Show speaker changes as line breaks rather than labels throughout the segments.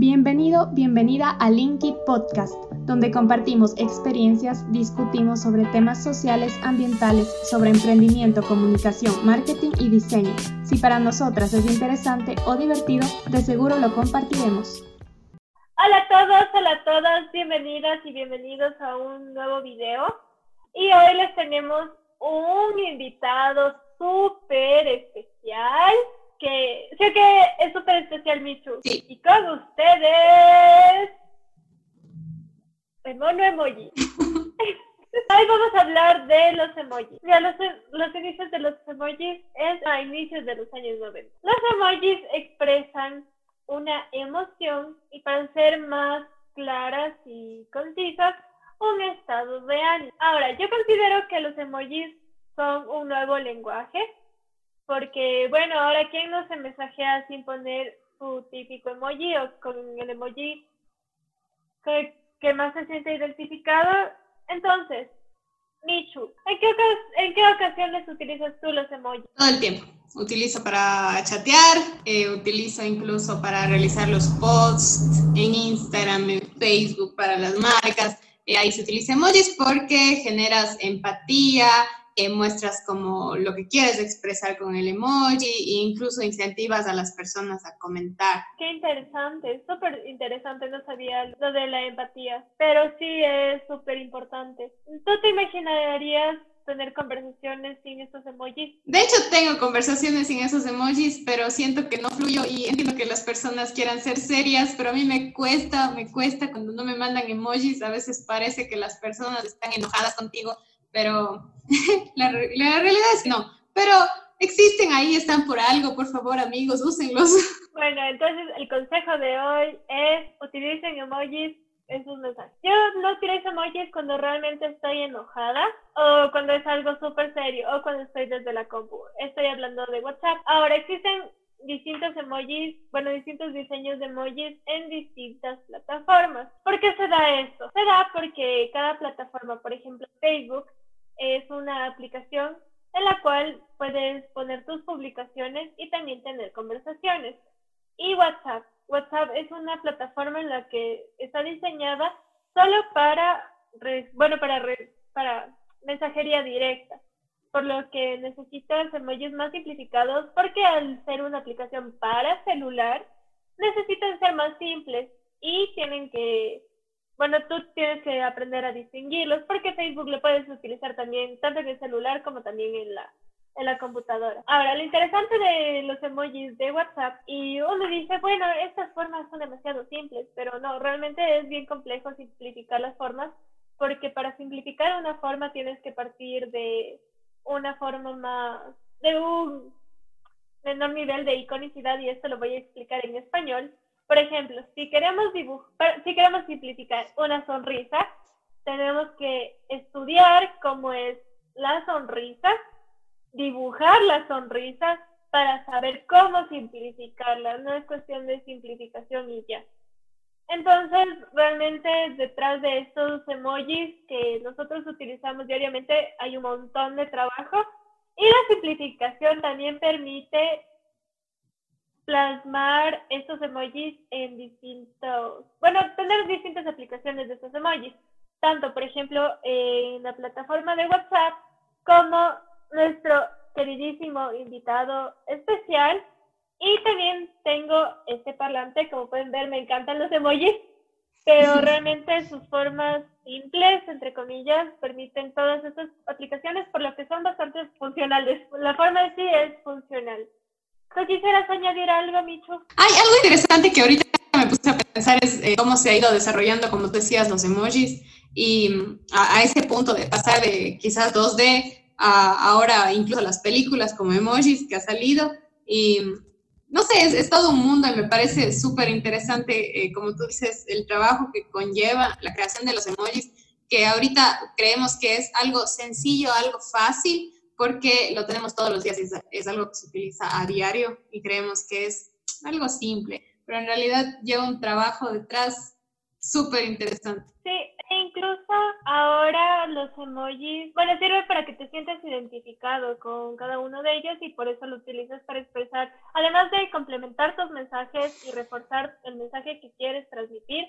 Bienvenido, bienvenida a Linky Podcast, donde compartimos experiencias, discutimos sobre temas sociales, ambientales, sobre emprendimiento, comunicación, marketing y diseño. Si para nosotras es interesante o divertido, de seguro lo compartiremos.
Hola a todos, hola a todas, bienvenidas y bienvenidos a un nuevo video. Y hoy les tenemos un invitado súper especial que sé que es súper especial, Michu. Y con ustedes, el mono emoji. Hoy vamos a hablar de los emojis. Ya los, los inicios de los emojis es a inicios de los años 90. Los emojis expresan una emoción y para ser más claras y concisas, un estado de ánimo. Ahora, yo considero que los emojis son un nuevo lenguaje porque, bueno, ahora quién no se mensajea sin poner su típico emoji o con el emoji que, más se siente identificado. Entonces, Michu, ¿en qué, ¿en qué ocasiones utilizas tú los emojis?
Todo el tiempo. Utilizo para chatear, eh, utilizo incluso para realizar los posts en Instagram, en Facebook para las marcas. Eh, ahí se utiliza emojis porque generas empatía, muestras como lo que quieres expresar con el emoji e incluso incentivas a las personas a comentar.
Qué interesante, súper interesante, no sabía lo de la empatía, pero sí es súper importante. ¿Tú te imaginarías tener conversaciones sin estos emojis?
De hecho, tengo conversaciones sin esos emojis, pero siento que no fluyo y entiendo que las personas quieran ser serias, pero a mí me cuesta, me cuesta cuando no me mandan emojis, a veces parece que las personas están enojadas contigo pero la, la, realidad es no. Pero existen ahí, están por algo, por favor amigos, úsenlos.
Bueno, entonces el consejo de hoy es utilicen emojis en sus mensajes. Yo no utilizo emojis cuando realmente estoy enojada o cuando es algo súper serio o cuando estoy desde la compu. Estoy hablando de WhatsApp. Ahora existen distintos emojis, bueno, distintos diseños de emojis en distintas plataformas. ¿Por qué se da esto? Se da porque cada plataforma, por ejemplo, Facebook, es una aplicación en la cual puedes poner tus publicaciones y también tener conversaciones. Y WhatsApp. WhatsApp es una plataforma en la que está diseñada solo para, bueno, para, para mensajería directa, por lo que necesitas emojis más simplificados porque al ser una aplicación para celular, necesitan ser más simples y tienen que bueno, tú tienes que aprender a distinguirlos porque Facebook lo puedes utilizar también tanto en el celular como también en la, en la computadora. Ahora, lo interesante de los emojis de WhatsApp, y uno dice, bueno, estas formas son demasiado simples, pero no, realmente es bien complejo simplificar las formas, porque para simplificar una forma tienes que partir de una forma más, de un menor nivel de iconicidad, y esto lo voy a explicar en español, por ejemplo, si queremos dibujar, si queremos simplificar una sonrisa, tenemos que estudiar cómo es la sonrisa, dibujar la sonrisa para saber cómo simplificarla. No es cuestión de simplificación y ya. Entonces, realmente detrás de estos emojis que nosotros utilizamos diariamente hay un montón de trabajo y la simplificación también permite plasmar estos emojis en distintos, bueno, tener distintas aplicaciones de estos emojis, tanto por ejemplo en la plataforma de WhatsApp como nuestro queridísimo invitado especial. Y también tengo este parlante, como pueden ver, me encantan los emojis, pero realmente sus formas simples, entre comillas, permiten todas estas aplicaciones, por lo que son bastante funcionales. La forma de sí es funcional. ¿Tú quisieras añadir algo, Micho?
Hay algo interesante que ahorita me puse a pensar es eh, cómo se ha ido desarrollando, como tú decías, los emojis y mm, a, ese punto de pasar de quizás 2D a ahora incluso las películas como emojis que ha salido y mm, no sé, es, todo un mundo y me parece súper interesante, eh, como tú dices, el trabajo que conlleva la creación de los emojis, que ahorita creemos que es algo sencillo, algo fácil, porque lo tenemos todos los días, es, es algo que se utiliza a diario y creemos que es algo simple, pero en realidad lleva un trabajo detrás súper interesante.
Sí, e incluso ahora los emojis, bueno, sirve para que te sientas identificado con cada uno de ellos y por eso lo utilizas para expresar, además de complementar tus mensajes y reforzar el mensaje que quieres transmitir,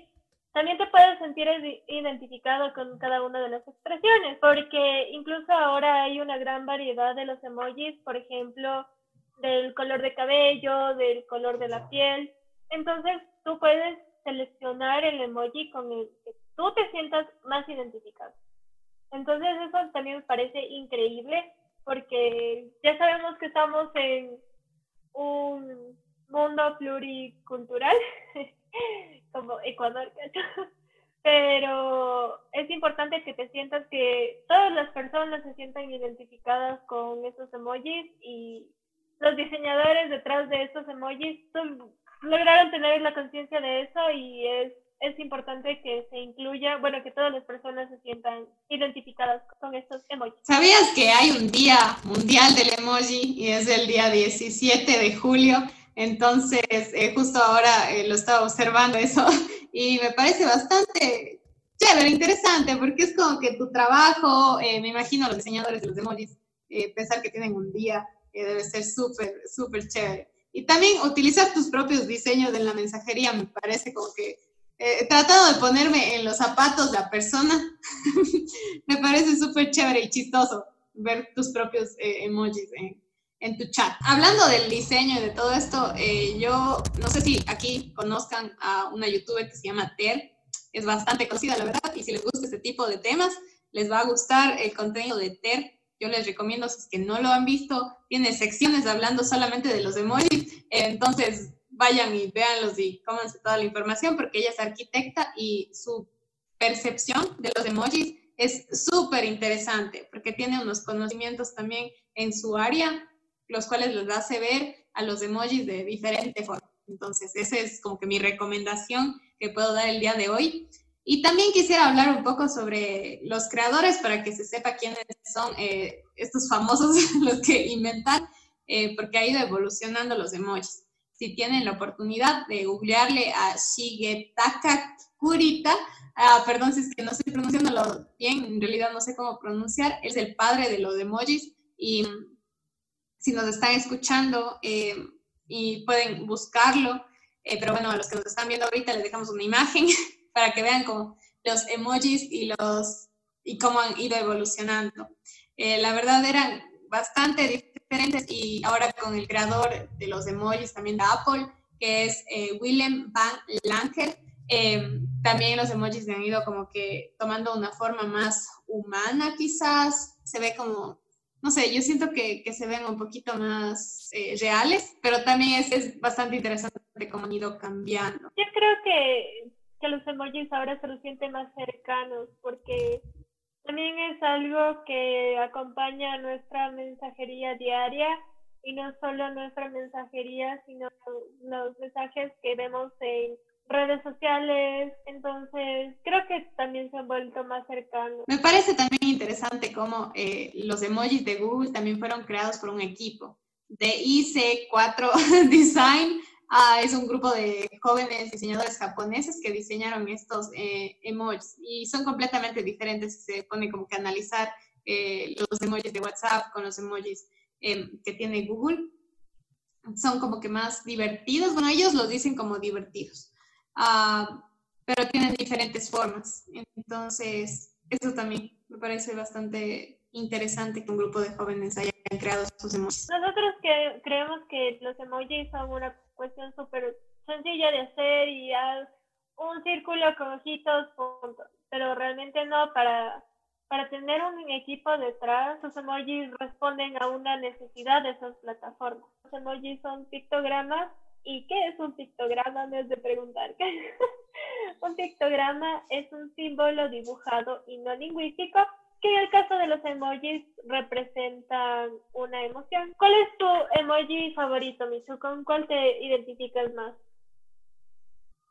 también te puedes sentir identificado con cada una de las expresiones, porque incluso ahora hay una gran variedad de los emojis, por ejemplo, del color de cabello, del color de la piel. Entonces, tú puedes seleccionar el emoji con el que tú te sientas más identificado. Entonces, eso también me parece increíble, porque ya sabemos que estamos en un mundo pluricultural como Ecuador, pero es importante que te sientas que todas las personas se sientan identificadas con esos emojis y los diseñadores detrás de estos emojis lograron tener la conciencia de eso y es, es importante que se incluya, bueno, que todas las personas se sientan identificadas con estos emojis.
¿Sabías que hay un día mundial del emoji y es el día 17 de julio? Entonces, eh, justo ahora eh, lo estaba observando eso y me parece bastante chévere, interesante, porque es como que tu trabajo, eh, me imagino los diseñadores de los emojis, pensar que tienen un día debe ser súper, súper chévere. Y también utilizar tus propios diseños en la mensajería, me parece como que he tratado de ponerme en los zapatos de la persona, me parece súper chévere y chistoso ver tus propios emojis en, en tu chat. Hablando del diseño y de todo esto, eh, yo no sé si aquí conozcan a una youtuber que se llama Ter, es bastante conocida, la verdad, y si les gusta este tipo de temas, les va a gustar el contenido de Ter. Yo les recomiendo, si es que no lo han visto, tiene secciones hablando solamente de los emojis, eh, entonces vayan y véanlos y cómanse toda la información, porque ella es arquitecta y su percepción de los emojis es súper interesante, porque tiene unos conocimientos también en su área los cuales les hace ver a los emojis de diferente forma. Entonces, esa es como que mi recomendación que puedo dar el día de hoy. Y también quisiera hablar un poco sobre los creadores para que se sepa quiénes son eh, estos famosos, los que inventan, eh, porque ha ido evolucionando los emojis. Si tienen la oportunidad de googlearle a Shigetaka Kurita, ah, perdón si es que no estoy pronunciándolo bien, en realidad no sé cómo pronunciar, es el padre de los emojis y si nos están escuchando eh, y pueden buscarlo. Eh, pero bueno, a los que nos están viendo ahorita les dejamos una imagen para que vean como los emojis y, los, y cómo han ido evolucionando. Eh, la verdad eran bastante diferentes y ahora con el creador de los emojis también de Apple, que es Willem van Lanker, también los emojis han ido como que tomando una forma más humana quizás, se ve como no sé, yo siento que, que se ven un poquito más eh, reales, pero también es, es, bastante interesante cómo han ido cambiando.
Yo creo que, que los emojis ahora se los sienten más cercanos porque también es algo que acompaña nuestra mensajería diaria y no solo nuestra mensajería, sino los mensajes que vemos en redes sociales, entonces creo que también se han vuelto más cercanos.
Me parece también interesante cómo eh, los emojis de Google también fueron creados por un equipo de IC4 Design. Ah, es un grupo de jóvenes diseñadores japoneses que diseñaron estos eh, emojis y son completamente diferentes. Se pone como que analizar eh, los emojis de WhatsApp con los emojis em, que tiene Google. Son como que más divertidos. Bueno, ellos los dicen como divertidos Ah, pero tienen diferentes formas. Entonces, eso también me parece bastante interesante que un grupo de jóvenes hayan creado estos emojis.
Nosotros que creemos que los emojis son una cuestión súper sencilla de hacer y un círculo con ojitos, pero realmente no, para, para tener un equipo detrás, los emojis responden a una necesidad de esas plataformas. Los emojis son pictogramas ¿Y qué es un pictograma? Me has de preguntar. un pictograma es un símbolo dibujado y no lingüístico que en el caso de los emojis representan una emoción. ¿Cuál es tu emoji favorito, Michu? ¿Con cuál te identificas más?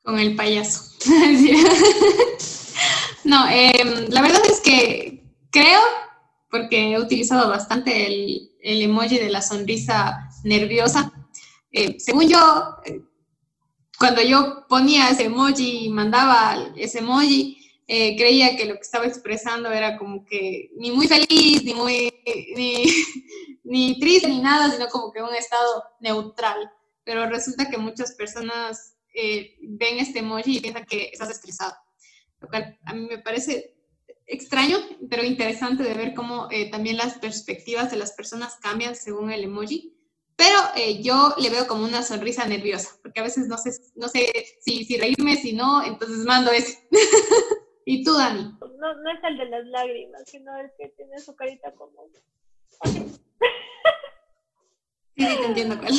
Con el payaso. no, em, la verdad es que creo, porque he utilizado bastante el, el emoji de la sonrisa nerviosa, eh, según yo, eh, cuando yo ponía ese emoji y mandaba ese emoji, eh, creía que lo que estaba expresando era como que ni muy feliz, ni muy, ni, ni triste, ni nada, sino como que un estado neutral. Pero resulta que muchas personas eh, ven este emoji y piensan que estás estresado. Lo cual a mí me parece extraño, pero interesante de ver cómo eh, también las perspectivas de las personas cambian según el emoji. Pero eh, yo le veo como una sonrisa nerviosa, porque a veces no sé, no sé si, si reírme, si no, entonces mando ese. ¿Y tú, Dani?
No, no es el de las lágrimas, sino el que tiene su carita como... sí,
sí, te entiendo cuál.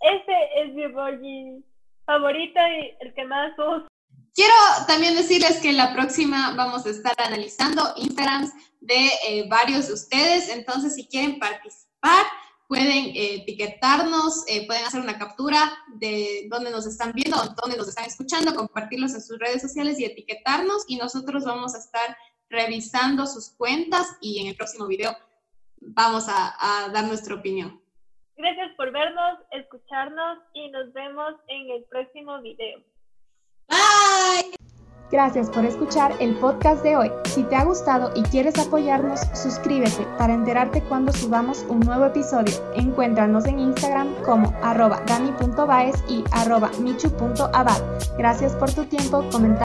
Ese es mi emoji favorito y el que más uso.
Quiero también decirles que la próxima vamos a estar analizando Instagrams de eh, varios de ustedes. Entonces, si quieren participar, pueden eh, etiquetarnos, eh, pueden hacer una captura de dónde nos están viendo dónde nos están escuchando, compartirlos en sus redes sociales y etiquetarnos. Y nosotros vamos a estar revisando sus cuentas y en el próximo video vamos a, a dar nuestra opinión.
Gracias por vernos, escucharnos y nos vemos en el próximo video.
Bye.
Gracias por escuchar el podcast de hoy. Si te ha gustado y quieres apoyarnos, suscríbete para enterarte cuando subamos un nuevo episodio. Encuéntranos en Instagram como arroba dani.baez y arroba michu.abad. Gracias por tu tiempo, comentar